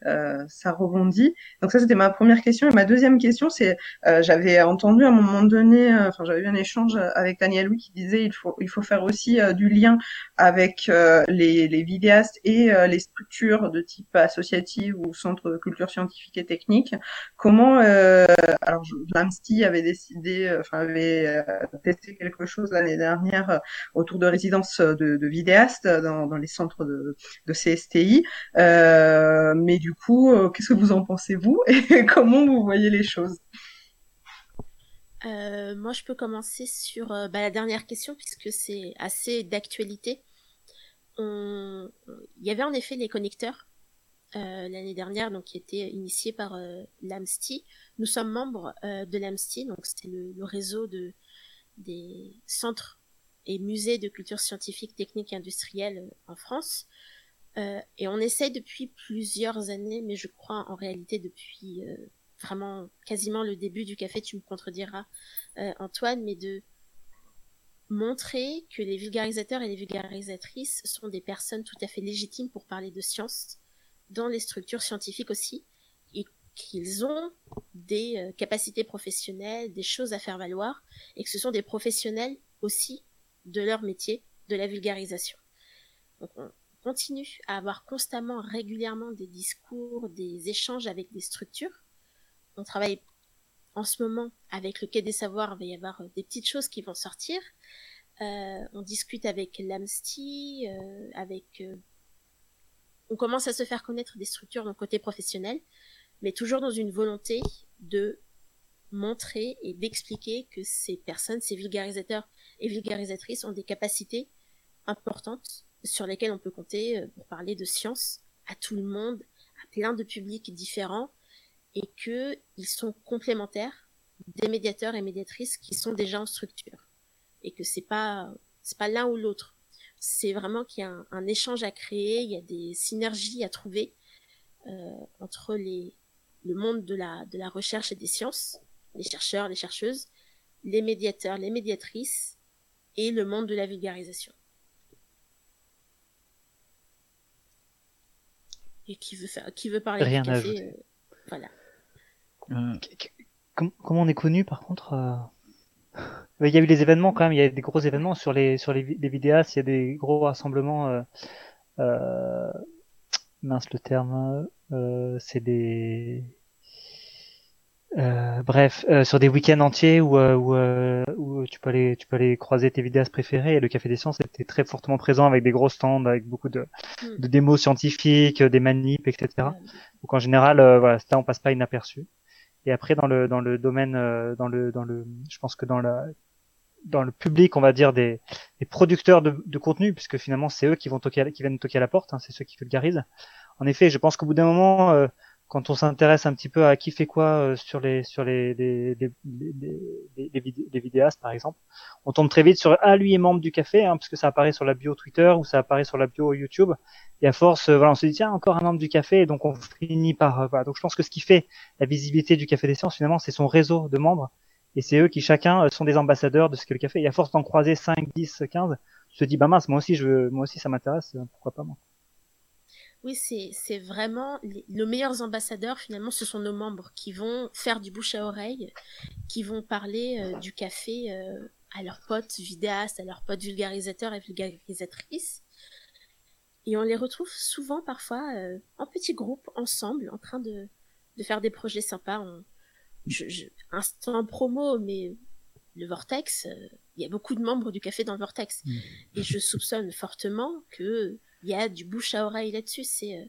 euh, ça rebondit. Donc ça c'était ma première question. Et ma deuxième question c'est euh, j'avais entendu à un moment donné, euh, enfin j'avais eu un échange avec Daniel Louis qui disait il faut il faut faire aussi du lien avec les, vidéastes et les structures de type associative ou centre de culture scientifique et technique. Comment alors l'AMSTI avait décidé, enfin avait testé quelque chose l'année dernière autour de résidences de, vidéastes dans, les centres de, CSTI. Mais du coup, euh, qu'est-ce que vous en pensez vous et comment vous voyez les choses? Euh, moi, je peux commencer sur euh, bah, la dernière question puisque c'est assez d'actualité. Il y avait en effet les connecteurs euh, l'année dernière, donc qui étaient initiés par euh, l'AMSTI. Nous sommes membres euh, de l'AMSTI, donc c'est le, réseau de des centres et musées de culture scientifique, technique et industrielle euh, en France. Euh, et on essaie depuis plusieurs années, mais je crois en réalité depuis euh, vraiment quasiment le début du café, tu me contrediras, euh, Antoine, mais de montrer que les vulgarisateurs et les vulgarisatrices sont des personnes tout à fait légitimes pour parler de science dans les structures scientifiques aussi, et qu'ils ont des euh, capacités professionnelles, des choses à faire valoir, et que ce sont des professionnels aussi de leur métier, de la vulgarisation. Continue à avoir constamment, régulièrement des discours, des échanges avec des structures. On travaille en ce moment avec le Quai des Savoirs, il va y avoir euh, des petites choses qui vont sortir. Euh, on discute avec l'AMSTI, euh, avec... on commence à se faire connaître des structures le côté professionnel, mais toujours dans une volonté de montrer et d'expliquer que ces personnes, ces vulgarisateurs et vulgarisatrices ont des capacités importantes sur lesquelles on peut compter euh, pour parler de science à tout le monde, à plein de publics différents, et que ils sont complémentaires des médiateurs et médiatrices qui sont déjà en structure, et que c'est pas c'est pas l'un ou l'autre. C'est vraiment qu'il y a un, échange à créer, il y a des synergies à trouver euh, entre les le monde de la de la recherche et des sciences, les chercheurs, les chercheuses, les médiateurs, les médiatrices et le monde de la vulgarisation. Et qui veut faire, qui veut parler Rien du café, euh, voilà. Euh, comment on est connu par contre euh, Il y a eu les événements quand même, il y a des gros événements sur les sur les, les vidéastes, il y a des gros rassemblements. Euh, mince le terme, c'est des euh, bref, euh, sur des week-ends entiers où, euh, où, euh, où, tu peux aller, tu peux aller croiser tes vidéastes préférés. Et le Café des Sciences était très fortement présent avec des gros stands, avec beaucoup de, hmm. de démos scientifiques, des manips, etc. Donc en général, voilà, ça on passe pas inaperçu. Et après dans le dans le domaine, dans le dans le, je pense que dans la dans le public, on va dire des, des producteurs de, de, contenu, puisque finalement c'est eux qui vont toquer, qui viennent toquer à la porte, hein, c'est ceux qui vulgarisent. En effet, je pense qu'au bout d'un moment quand on s'intéresse un petit peu à qui fait quoi euh, sur les sur les les, les, les, vidéastes par exemple, on tombe très vite sur ah lui est membre du café hein, parce que ça apparaît sur la bio Twitter ou ça apparaît sur la bio YouTube. Et à force euh, voilà on se dit tiens encore un membre du café et donc on finit par euh, voilà. Donc je pense que ce qui fait la visibilité du café des sciences finalement c'est son réseau de membres. Et c'est eux qui chacun sont des ambassadeurs de ce qu'est le café. Et à force d'en croiser 5, 10, 15 tu te dis bah mince moi aussi je veux, moi aussi ça m'intéresse pourquoi pas moi oui, c'est vraiment les, nos meilleurs ambassadeurs finalement, ce sont nos membres qui vont faire du bouche à oreille, qui vont parler euh, du café euh, à leurs potes vidéastes, à leurs potes vulgarisateurs et vulgarisatrices. Et on les retrouve souvent parfois euh, en petits groupes, ensemble, en train de, de faire des projets sympas. On, je, je, instant promo, mais le Vortex, il y a beaucoup de membres du café dans le Vortex. Mmh. Et je soupçonne fortement que il y a du bouche à oreille là-dessus. C'est euh,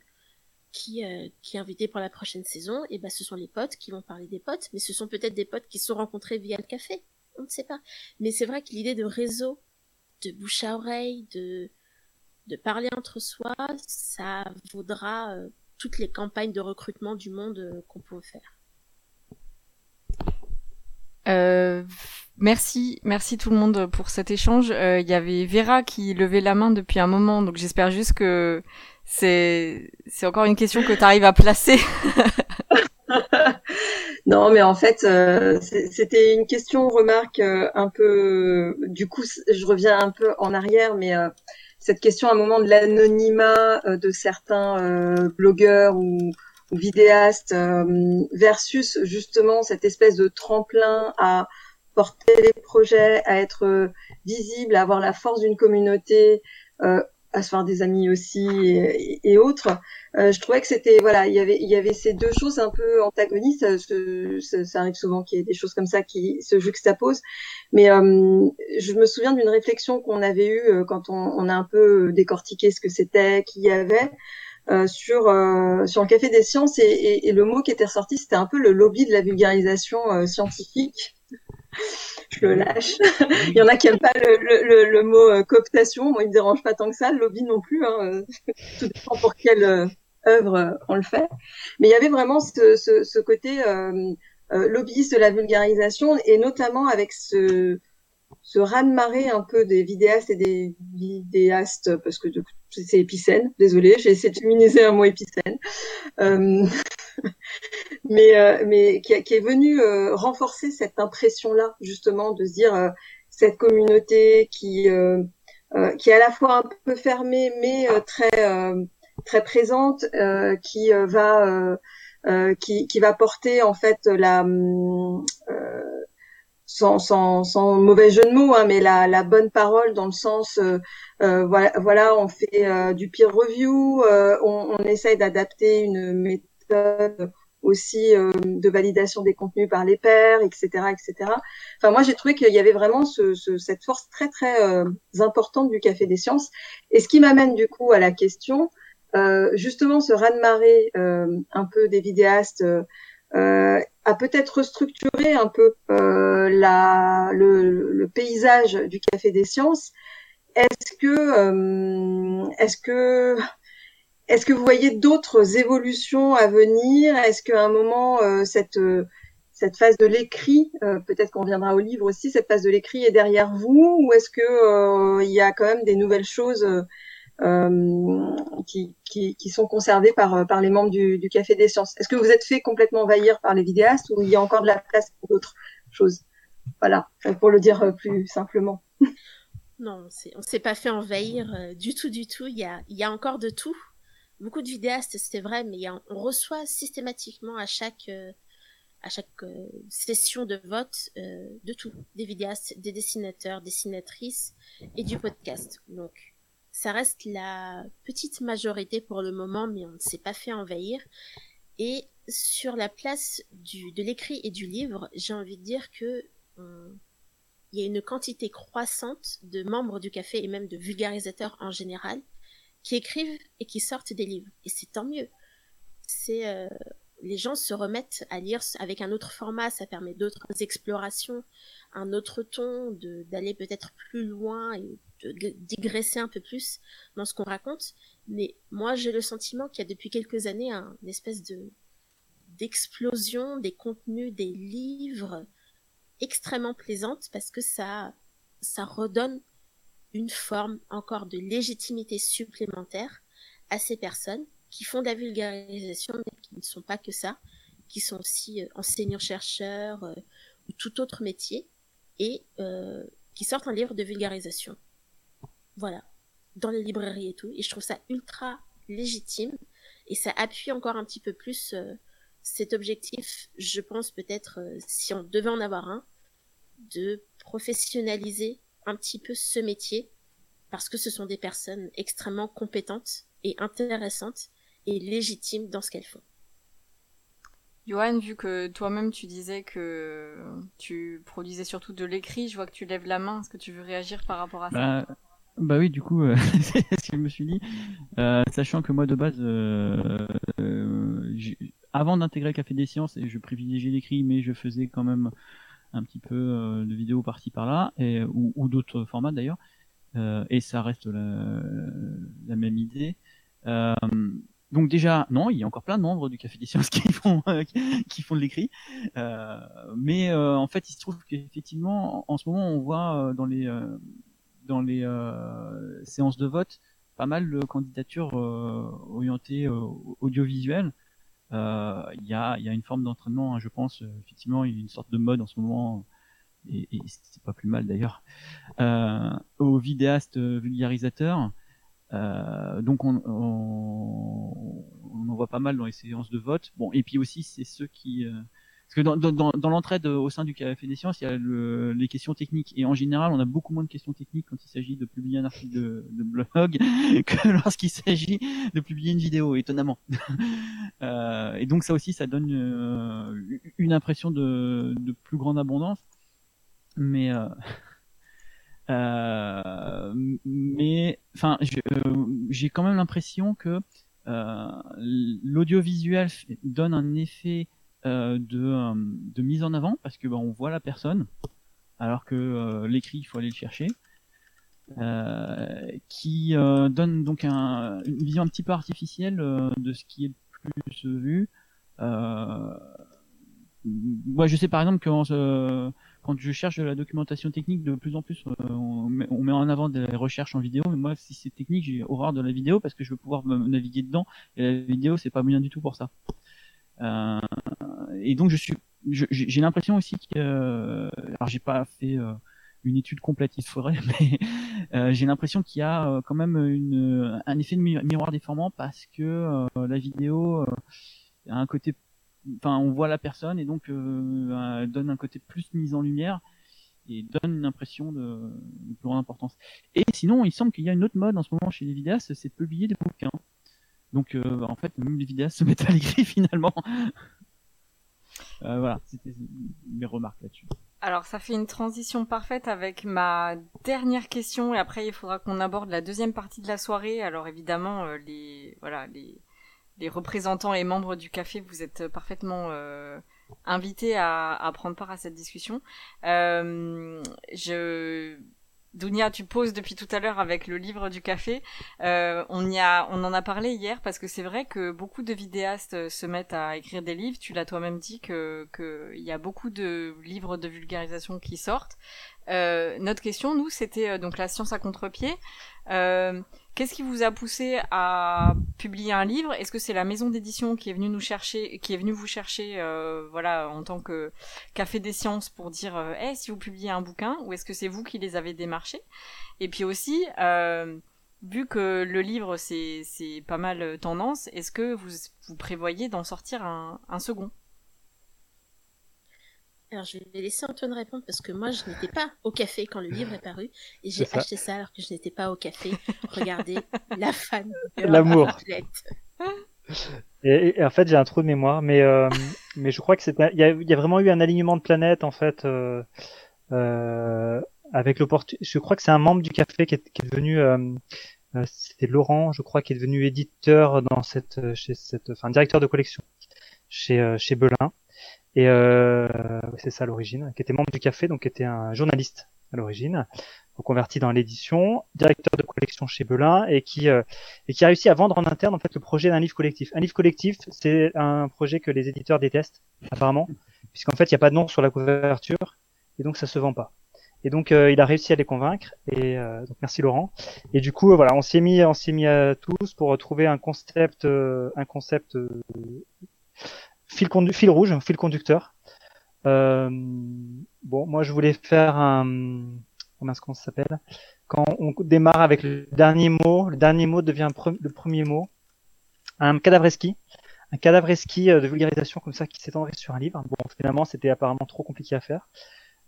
qui euh, qui est invité pour la prochaine saison. Et ben ce sont les potes qui vont parler des potes, mais ce sont peut-être des potes qui se sont rencontrés via le café. On ne sait pas. Mais c'est vrai que l'idée de réseau, de bouche à oreille, de de parler entre soi, ça vaudra euh, toutes les campagnes de recrutement du monde qu'on peut faire. Euh, Merci, merci tout le monde pour cet échange. Il euh, y avait Vera qui levait la main depuis un moment, donc j'espère juste que c'est c'est encore une question que tu arrives à placer. non, mais en fait, euh, c'était une question, remarque euh, un peu. Du coup, je reviens un peu en arrière, mais cette question à un moment de l'anonymat de certains blogueurs ou, ou vidéastes versus justement cette espèce de tremplin à porter les projets, à être euh, visible, à avoir la force d'une communauté, euh, à se faire des amis aussi et, autres. Euh, je trouvais que c'était voilà, il y avait il y avait ces deux choses un peu antagonistes. Ça, ça, arrive souvent qu'il y ait des choses comme ça qui se juxtaposent. Mais euh, je me souviens d'une réflexion qu'on avait eue quand on, on, a un peu décortiqué ce que c'était, qu'il y avait. Euh, sur sur le café des sciences et, et, et, le mot qui était ressorti c'était un peu le lobby de la vulgarisation scientifique je le lâche. il y en a qui aiment pas le, le, le, mot euh, cooptation. Moi, il me dérange pas tant que ça. Le lobby non plus. Hein. Euh, tout dépend pour quelle euh, œuvre on le fait. Mais il y avait vraiment ce, ce, ce côté euh, lobbyiste de la vulgarisation et notamment avec ce ce raz-de-marée un peu des vidéastes et des vidéastes, parce que c'est épicène, désolé, j'ai essayé de féminiser un mot épicène, euh, mais, euh, mais qui, est venu euh, renforcer cette impression-là, justement, de se dire cette communauté qui, qui est à la fois un peu fermée, mais très, très présente, qui va... qui, qui va porter en fait la sans, sans, sans mauvais jeu de mots, hein, mais la, la bonne parole dans le sens, euh, euh voilà, voilà, on fait euh, du peer review, euh, on, on, essaye d'adapter une méthode aussi de validation des contenus par les pairs, etc., etc. Enfin, moi, j'ai trouvé qu'il y avait vraiment ce, ce, cette force très, très importante du Café des Sciences. Et ce qui m'amène du coup à la question, justement ce raz-de-marée un peu des vidéastes a peut-être restructuré un peu la, le, le, paysage du Café des Sciences. Est-ce que, est-ce que est-ce que vous voyez d'autres évolutions à venir? Est-ce qu'à un moment, euh, cette, euh, cette phase de l'écrit, euh, peut-être qu'on viendra au livre aussi, cette phase de l'écrit est derrière vous? Ou est-ce que il y a quand même des nouvelles choses qui, qui, qui, sont conservées par, par les membres du, du Café des Sciences Est-ce que vous êtes fait complètement envahir par les vidéastes ou il y a encore de la place pour d'autres choses? Voilà, pour le dire plus simplement. Non, on ne s'est pas fait envahir du tout, du tout. Il y a, y a encore de tout beaucoup de vidéastes, c'est vrai, mais on reçoit systématiquement à chaque euh, à chaque euh, session de vote euh, de tout, des vidéastes, des dessinateurs, dessinatrices et du podcast. Donc ça reste la petite majorité pour le moment, mais on ne s'est pas fait envahir. Et sur la place de l'écrit et du livre, j'ai envie de dire que il y a une quantité croissante de membres du café et même de vulgarisateurs en général qui écrivent et qui sortent des livres. Et c'est tant mieux. C'est euh, les gens se remettent à lire avec un autre format, ça permet d'autres explorations, un autre ton, d'aller peut-être plus loin et de digresser un peu plus dans ce qu'on raconte. Mais moi, j'ai le sentiment qu'il y a depuis quelques années un, une espèce de d'explosion des contenus des livres extrêmement plaisante parce que ça ça redonne une forme encore de légitimité supplémentaire à ces personnes qui font de la vulgarisation, mais qui ne sont pas que ça, qui sont aussi euh, enseignants-chercheurs euh, ou tout autre métier, et euh, qui sortent un livre de vulgarisation. Voilà, dans les librairies et tout. Et je trouve ça ultra légitime, et ça appuie encore un petit peu plus cet objectif, je pense peut-être, si on devait en avoir un, de professionnaliser un petit peu ce métier parce que ce sont des personnes extrêmement compétentes et intéressantes et légitimes dans ce qu'elles font. Johan, vu que toi-même tu disais que tu produisais surtout de l'écrit, je vois que tu lèves la main. Est-ce que tu veux réagir par rapport à ça? Bah, bah oui, du coup, euh, c'est ce que je me suis dit. Euh, sachant que moi de base, euh, avant d'intégrer Café des Sciences, je privilégiais l'écrit, mais je faisais quand même un petit peu euh, de vidéos par-ci par-là, et, ou, ou d'autres formats d'ailleurs, euh, et ça reste la, la même idée. Euh, donc déjà, non, il y a encore plein de membres du Café des Sciences qui font qui font de l'écrit, euh, mais en fait, il se trouve qu'effectivement, en, ce moment, on voit dans les dans les séances de vote pas mal de candidatures orientées audiovisuelles euh, il y, a, y a une forme d'entraînement, hein, je pense. Euh, effectivement, il y a une sorte de mode en ce moment, et, et c'est pas plus mal d'ailleurs, euh, aux vidéastes vulgarisateurs. Euh, donc on, on, on, en voit pas mal dans les séances de vote. Bon, et puis aussi c'est ceux qui euh, parce que dans, dans, dans l'entraide au sein du Café des Sciences, il y a le, les questions techniques. Et en général, on a beaucoup moins de questions techniques quand il s'agit de publier un article de, de blog que lorsqu'il s'agit de publier une vidéo, étonnamment. euh, et donc ça aussi, ça donne euh, une impression de, de, plus grande abondance. Mais... Euh, euh, mais enfin, euh, j'ai quand même l'impression que l'audiovisuel donne un effet euh, de, euh, de mise en avant parce que bah, on voit la personne alors que euh, l'écrit il faut aller le chercher qui donne donc un, une vision un petit peu artificielle de ce qui est le plus vu. Moi je sais par exemple que quand je cherche de la documentation technique, de plus en plus, on met, on, met, en avant des recherches en vidéo. Mais moi, si c'est technique, j'ai horreur de la vidéo parce que je veux pouvoir naviguer dedans. Et la vidéo, c'est pas bien du tout pour ça. Euh, et donc je suis, j'ai l'impression aussi que, euh, alors j'ai pas fait euh, une étude complète, il faudrait, mais euh, j'ai l'impression qu'il y a quand même une, un effet de miroir déformant parce que la vidéo a un côté, enfin on voit la personne et donc elle donne un côté plus mise en lumière et donne une impression de, plus grande importance. Et sinon, il semble qu'il y a une autre mode en ce moment chez les vidéastes, c'est de publier des bouquins. Donc euh, en fait, même les vidéastes se mettent à l'écrit finalement. euh, voilà, c'était mes remarques là-dessus. Alors ça fait une transition parfaite avec ma dernière question et après il faudra qu'on aborde la deuxième partie de la soirée. Alors évidemment euh, les voilà les les représentants et membres du café vous êtes parfaitement euh, invités à, prendre part à cette discussion. Euh, je Dounia, tu poses depuis tout à l'heure avec le livre du café. Euh, on y a, on en a parlé hier parce que c'est vrai que beaucoup de vidéastes euh, se mettent à écrire des livres. Tu l'as toi-même dit que qu'il y a beaucoup de livres de vulgarisation qui sortent. Euh, notre question, nous, c'était euh, donc la science à contre-pied. Euh, Qu'est-ce qui vous a poussé à publier un livre? Est-ce que c'est la maison d'édition qui est venue nous chercher, qui est venue vous chercher, euh, voilà, en tant que café des sciences pour dire, euh, hey, si vous publiez un bouquin, ou est-ce que c'est vous qui les avez démarchés? Et puis aussi, euh, vu que le livre c'est c'est pas mal tendance, est-ce que vous vous prévoyez d'en sortir un, un second? Alors, je vais laisser Antoine répondre parce que moi, je n'étais pas au café quand le livre est paru et j'ai ça. acheté ça alors que je n'étais pas au café. Regardez, la fan. L'amour. Et, et en fait, j'ai un trou de mémoire, mais euh, mais je crois que c'est il y a, il y a vraiment eu un alignement de planètes en fait euh, euh, avec l'opportunité. Je crois que c'est un membre du café qui est, qui est devenu euh, euh, c'était Laurent, je crois, qui est devenu éditeur dans cette chez cette enfin directeur de collection chez euh, chez Belin. Et euh, c'est ça l'origine, qui était membre du café, donc qui était un journaliste à l'origine, reconverti dans l'édition, directeur de collection chez Belin, et qui euh, et qui a réussi à vendre en interne en fait le projet d'un livre collectif. Un livre collectif, c'est un projet que les éditeurs détestent apparemment, puisqu'en fait il n'y a pas de nom sur la couverture et donc ça se vend pas. Et donc euh, il a réussi à les convaincre et euh, donc merci Laurent. Et du coup euh, voilà, on s'y est mis, on s'y est mis à tous pour trouver un concept, euh, un concept euh, fil, condu- fil rouge, fil conducteur. Euh, bon, moi je voulais faire un comment est-ce qu'on s'appelle? Quand on démarre avec le dernier mot, le dernier mot devient le premier mot. Un cadavreski, un cadavreski euh, de vulgarisation comme ça qui s'étendrait sur un livre. Bon, finalement, c'était apparemment trop compliqué à faire.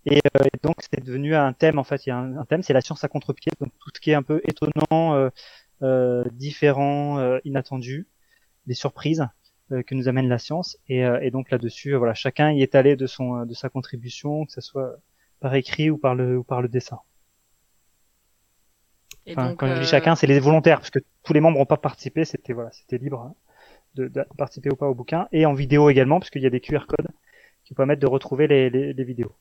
Et, euh, donc, c'est devenu un thème. En fait, il y a un, thème, c'est la science à contre-pied. Donc, tout ce qui est un peu étonnant, euh, euh, différent, euh, inattendu, des surprises que nous amène la science. Et, euh, et donc là-dessus, euh, voilà, chacun y est allé de son, euh, de sa contribution, que ce soit par écrit ou par le, ou par le dessin. Et Enfin, donc, quand je dis euh, chacun, c'est les volontaires, parce que tous les membres n'ont pas participé, c'était voilà, c'était libre hein, de, de participer ou pas au bouquin, et en vidéo également, parce qu'il y a des QR codes qui permettent de retrouver les, les, les vidéos.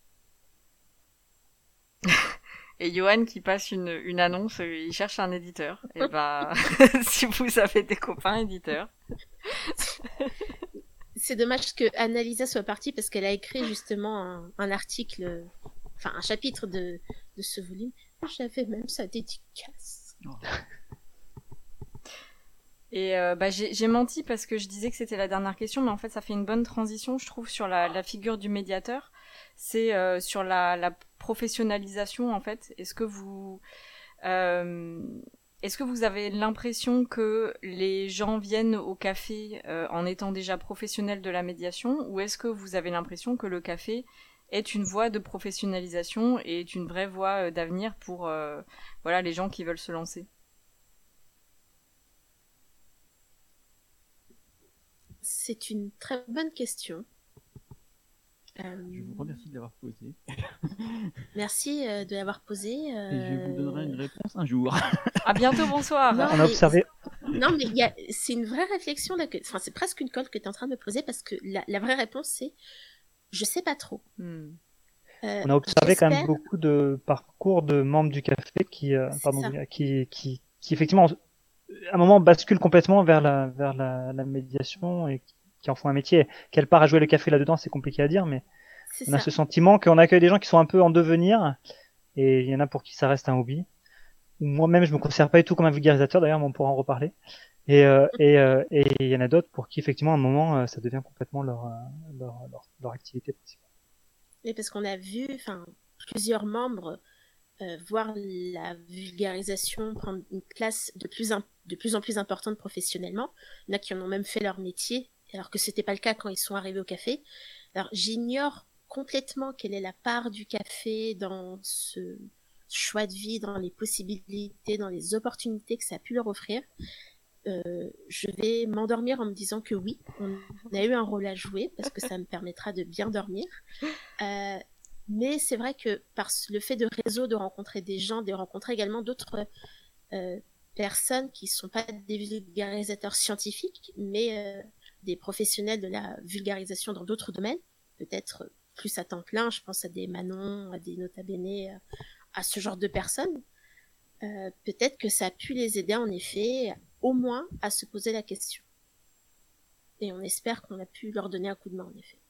Et Johan qui passe une, une annonce, euh, il cherche un éditeur. Et bah, si vous avez des copains éditeurs. C'est dommage que Annalisa soit partie parce qu'elle a écrit justement un, un article, enfin un chapitre de, de ce volume. J'avais même sa dédicace. Et euh, bah, j'ai j'ai menti parce que je disais que c'était la dernière question, mais en fait ça fait une bonne transition, je trouve, sur la, la figure du médiateur. C'est euh, sur la, la professionnalisation en fait. Est-ce que vous euh, est-ce que vous avez l'impression que les gens viennent au café euh, en étant déjà professionnels de la médiation, ou est-ce que vous avez l'impression que le café est une voie de professionnalisation et est une vraie voie euh, d'avenir pour voilà les gens qui veulent se lancer? C'est une très bonne question. Euh, Je vous remercie de l'avoir posé. merci euh, de l'avoir posée. Et je vous donnerai une euh, réponse un jour. À bientôt, bonsoir. Non, On a mais- observé, Non, mais il y a... c'est une vraie réflexion là. Que... Enfin, c'est presque une colle que tu es en train de me poser parce que la, la vraie réponse c'est je sais pas trop. Hmm. Euh, on a observé quand même j'espère- beaucoup de parcours de membres du café qui, euh, C'est pardon, qui, qui, qui effectivement, à un moment basculent complètement vers la, vers la, la médiation et qui, qui en font un métier. Quelle part à jouer le café là-dedans, c'est compliqué à dire, mais on a ce sentiment qu'on accueille des gens qui sont un peu en devenir et il y en a pour qui ça reste un hobby. Moi-même, je me considère pas du tout comme un vulgarisateur, d'ailleurs, mais on pourra en reparler. Et euh, et euh, et il y en a d'autres pour qui effectivement à un moment euh, ça devient complètement leur leur, leur, leur activité principale. Oui, parce qu'on a vu, enfin, plusieurs membres euh, voir la vulgarisation prendre une place de plus, de plus en plus importante professionnellement. Il y en a qui en ont même fait leur métier, alors que c'était pas le cas quand ils sont arrivés au café. Alors, j'ignore complètement quelle est la part du café dans ce choix de vie, dans les possibilités, dans les opportunités que ça a pu leur offrir. Euh, je vais m'endormir en me disant que oui, on a eu un rôle à jouer parce que ça me permettra de bien dormir. Euh, mais c'est vrai que par le fait de réseau, de rencontrer des gens, de rencontrer également d'autres euh, personnes qui ne sont pas des vulgarisateurs scientifiques, mais des professionnels de la vulgarisation dans d'autres domaines, peut-être plus à temps plein, je pense à des Manon, à des Nota Bene, à ce genre de personnes, euh, peut-être que ça a pu les aider en effet, au moins à se poser la question. Et on espère qu'on a pu leur donner un coup de main en effet.